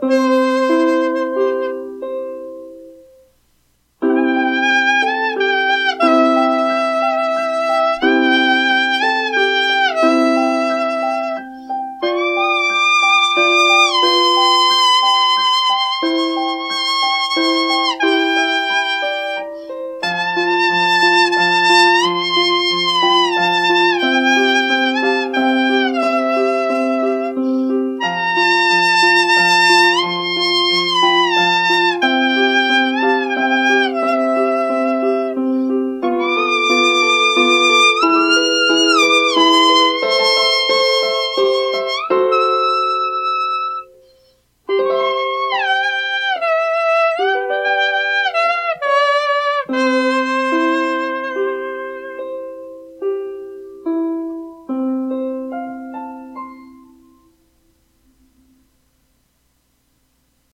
Música